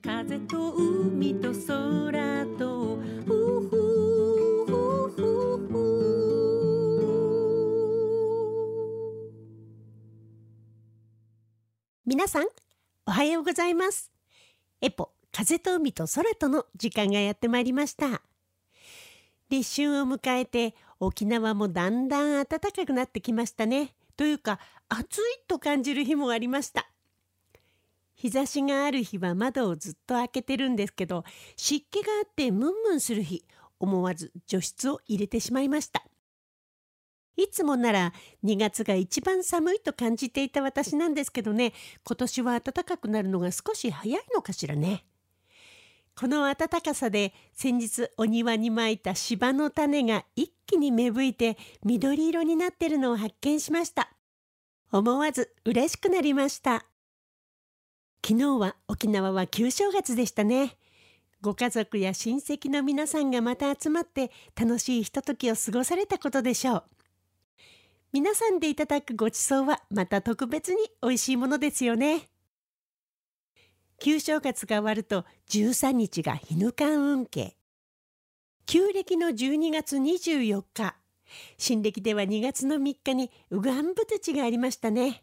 風と海と空と皆さんおはようございます。エポ風と海と空との時間がやってまいりました。立春を迎えて沖縄もだんだん暖かくなってきましたね。というか暑いと感じる日もありました。日差しがある日は窓をずっと開けてるんですけど湿気があってムンムンする日思わず除湿を入れてしまいました。いつもなら2月が一番寒いと感じていた私なんですけどね今年は暖かくなるのが少し早いのかしらね。この暖かさで先日お庭にまいた芝の種が一気に芽吹いて緑色になってるのを発見しました。思わず嬉しくなりました。昨日は沖縄は旧正月でしたね。ご家族や親戚の皆さんがまた集まって楽しいひとときを過ごされたことでしょう。皆さんでいただくごちそうはまた特別に美味しいものですよね。旧正月が終わると13日が日ぬかん運慶旧暦の12月24日。新暦では2月の3日にうがんぶとちがありましたね。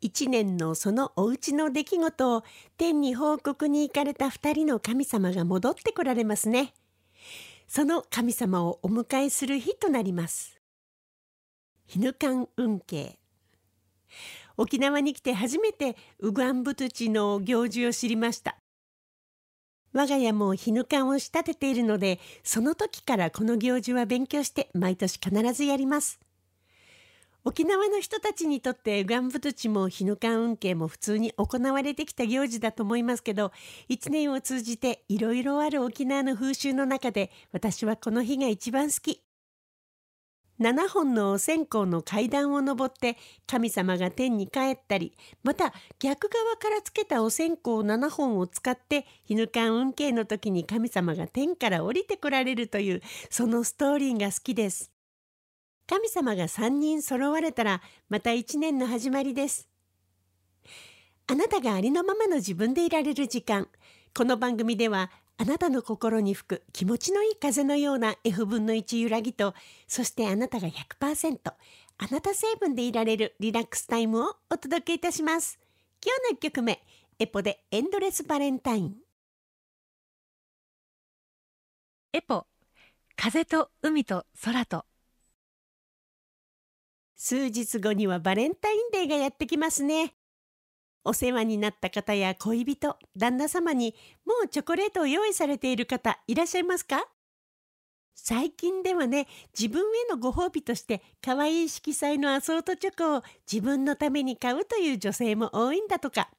一年のそのお家の出来事を天に報告に行かれた二人の神様が戻ってこられますね。その神様をお迎えする日となります。日ぬかん運慶。沖縄に来て初めてウガンブトチの行事を知りました。我が家も日ぬかんを仕立てているので、その時からこの行事は勉強して毎年必ずやります。沖縄の人たちにとってガンブトチも日ぬかん運慶も普通に行われてきた行事だと思いますけど一年を通じていろいろある沖縄の風習の中で私はこの日が一番好き。7本のお線香の階段を登って神様が天に帰ったりまた逆側からつけたお線香7本を使って日ぬかん運慶の時に神様が天から降りてこられるというそのストーリーが好きです。神様が3人揃われたらまた1年の始まりです。あなたがありのままの自分でいられる時間。この番組ではあなたの心に吹く気持ちのいい風のような F 分の1揺らぎとそしてあなたが100%あなた成分でいられるリラックスタイムをお届けいたします。今日の1曲目エポでエンドレスバレンタイン。エポ風と海と空と数日後にはバレンタインデーがやってきますね。お世話になった方や恋人、旦那様にもうチョコレートを用意されている方いらっしゃいますか？最近ではね、自分へのご褒美として可愛い色彩のアソートチョコを自分のために買うという女性も多いんだとか。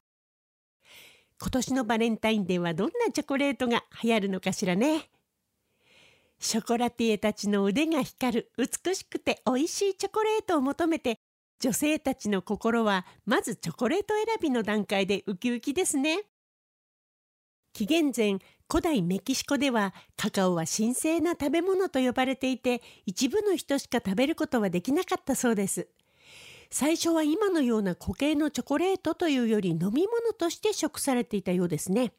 今年のバレンタインデーはどんなチョコレートが流行るのかしらね。ショコラティエたちの腕が光る美しくて美味しいチョコレートを求めて女性たちの心はまずチョコレート選びの段階でウキウキですね。紀元前古代メキシコではカカオは神聖な食べ物と呼ばれていて一部の人しか食べることはできなかったそうです。最初は今のような固形のチョコレートというより飲み物として食されていたようですね。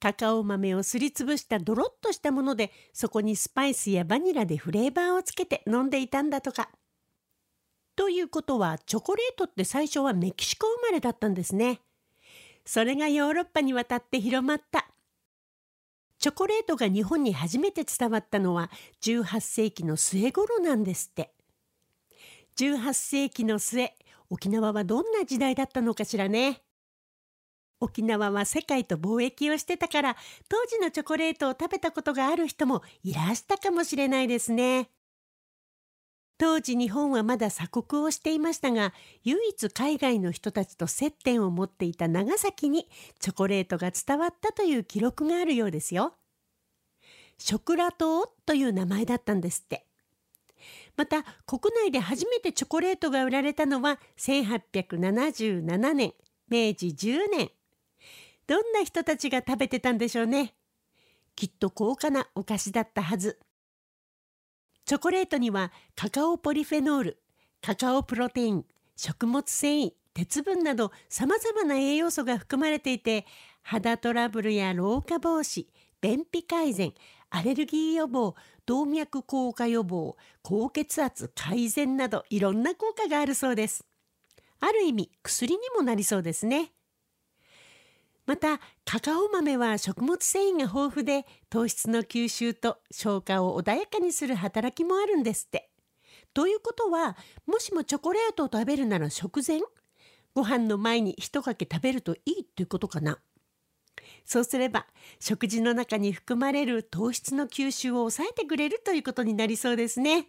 カカオ豆をすりつぶしたドロッとしたものでそこにスパイスやバニラでフレーバーをつけて飲んでいたんだとか。ということはチョコレートって最初はメキシコ生まれだったんですね。それがヨーロッパに渡って広まった。チョコレートが日本に初めて伝わったのは18世紀の末頃なんですって。18世紀の末、沖縄はどんな時代だったのかしらね。沖縄は世界と貿易をしてたから当時のチョコレートを食べたことがある人もいらしたかもしれないですね。当時日本はまだ鎖国をしていましたが唯一海外の人たちと接点を持っていた長崎にチョコレートが伝わったという記録があるようですよ。ショクラ島という名前だったんですって。また国内で初めてチョコレートが売られたのは1877年明治10年どんな人たちが食べてたんでしょうね。きっと高価なお菓子だったはず。チョコレートにはカカオポリフェノール、カカオプロテイン、食物繊維、鉄分など様々な栄養素が含まれていて、肌トラブルや老化防止便秘改善アレルギー予防動脈硬化予防高血圧改善などいろんな効果があるそうですある意味薬にもなりそうですねまたカカオ豆は食物繊維が豊富で糖質の吸収と消化を穏やかにする働きもあるんですって。ということはもしもチョコレートを食べるなら食前ご飯の前に一かけ食べるといいっていうことかな。そうすれば食事の中に含まれる糖質の吸収を抑えてくれるということになりそうですね。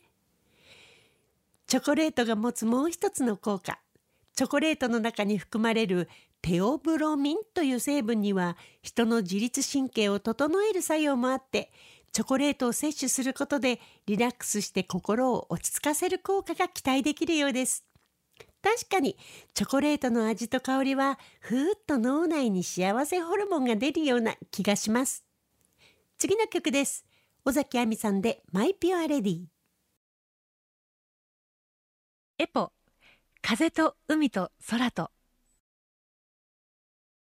チョコレートが持つもう一つの効果。チョコレートの中に含まれるテオブロミンという成分には人の自律神経を整える作用もあってチョコレートを摂取することでリラックスして心を落ち着かせる効果が期待できるようです。確かにチョコレートの味と香りはふーっと脳内に幸せホルモンが出るような気がします。次の曲です。尾崎亜美さんでマイピュアレディ。エポ風と海と空と。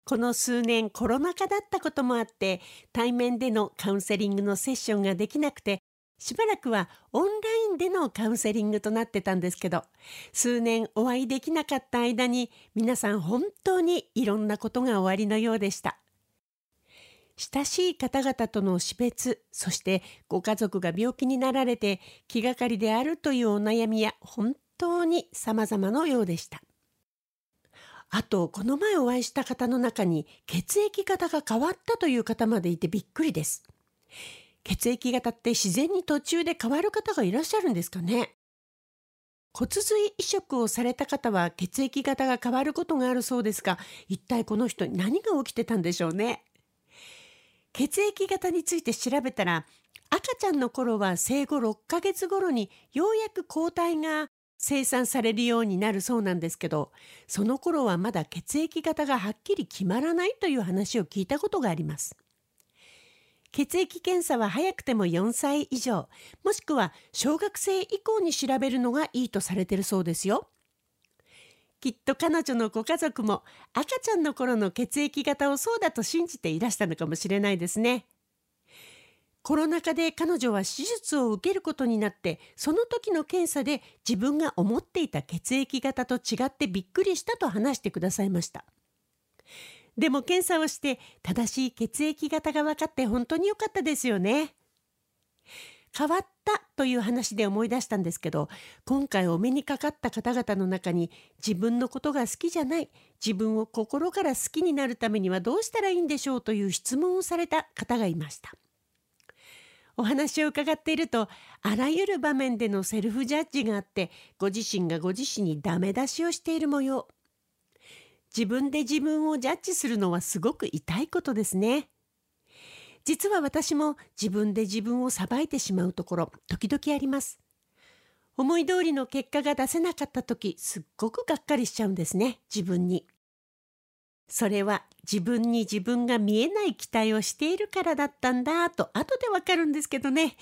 この数年コロナ禍だったこともあって対面でのカウンセリングのセッションができなくてしばらくはオンラインでのカウンセリングとなってたんですけど数年お会いできなかった間に皆さん本当にいろんなことが終わりのようでした。親しい方々との死別そしてご家族が病気になられて気がかりであるというお悩みや本当に様々のようでした。あとこの前お会いした方の中に血液型が変わったという方までいてびっくりです。血液型って自然に途中で変わる方がいらっしゃるんですかね。骨髄移植をされた方は血液型が変わることがあるそうですが一体この人に何が起きてたんでしょうね。血液型について調べたら赤ちゃんの頃は生後6ヶ月頃にようやく抗体が生産されるようになるそうなんですけどその頃はまだ血液型がはっきり決まらないという話を聞いたことがあります血液検査は早くても4歳以上もしくは小学生以降に調べるのがいいとされてるそうですよ。きっと彼女のご家族も赤ちゃんの頃の血液型をそうだと信じていらしたのかもしれないですね。コロナ禍で彼女は手術を受けることになってその時の検査で自分が思っていた血液型と違ってびっくりしたと話してくださいました。でも検査をして正しい血液型が分かって本当に良かったですよね。変わったという話で思い出したんですけど今回お目にかかった方々の中に自分のことが好きじゃない自分を心から好きになるためにはどうしたらいいんでしょうという質問をされた方がいました。お話を伺っているとあらゆる場面でのセルフジャッジがあってご自身がご自身にダメ出しをしている模様自分で自分をジャッジするのはすごく痛いことですね。実は私も自分で自分を裁いてしまうところ時々あります。思い通りの結果が出せなかった時すっごくがっかりしちゃうんですね自分に。それは自分に自分が見えない期待をしているからだったんだと後でわかるんですけどね。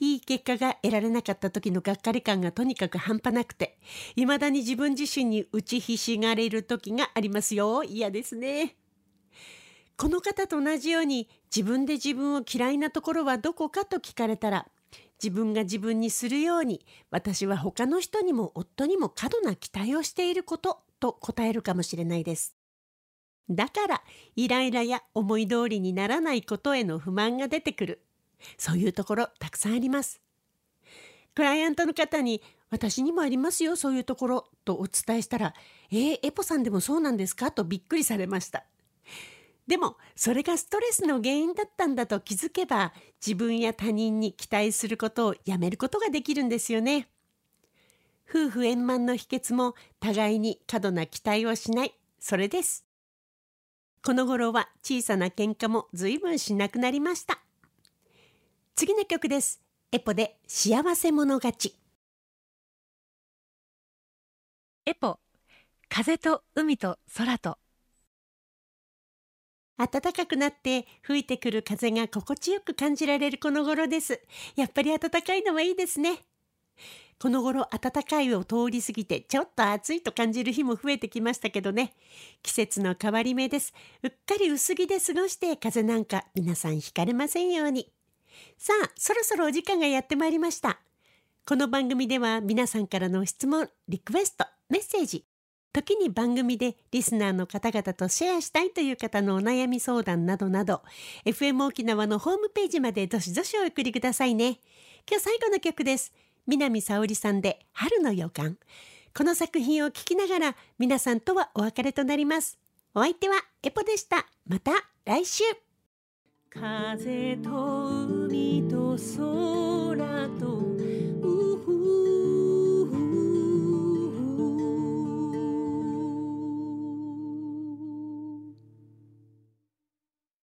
いい結果が得られなかった時のがっかり感がとにかく半端なくて未だに自分自身に打ちひしがれる時がありますよ。嫌ですね。この方と同じように自分で自分を嫌いなところはどこかと聞かれたら自分が自分にするように私は他の人にも夫にも過度な期待をしていることと答えるかもしれないです。だからイライラや思い通りにならないことへの不満が出てくる。そういうところたくさんあります。クライアントの方に私にもありますよそういうところとお伝えしたらえー、エポさんでもそうなんですかとびっくりされました。でもそれがストレスの原因だったんだと気づけば自分や他人に期待することをやめることができるんですよね。夫婦円満の秘訣も互いに過度な期待をしない。それです。この頃は小さな喧嘩も随分しなくなりました。次の曲です。エポで幸せ者勝ち。エポ風と海と空と。暖かくなって吹いてくる風が心地よく感じられるこの頃です。やっぱり暖かいのはいいですねこの頃暖かいを通り過ぎてちょっと暑いと感じる日も増えてきましたけどね。季節の変わり目です。うっかり薄着で過ごして風邪なんか皆さんひかれませんように。さあそろそろお時間がやってまいりました。この番組では皆さんからの質問リクエストメッセージ。時に番組でリスナーの方々とシェアしたいという方のお悩み相談などなど FM 沖縄のホームページまでどしどしお送りくださいね。今日最後の曲です。南沙織さんで春の予感。この作品を聴きながら皆さんとはお別れとなります。お相手はエポでした。また来週。風と海と空と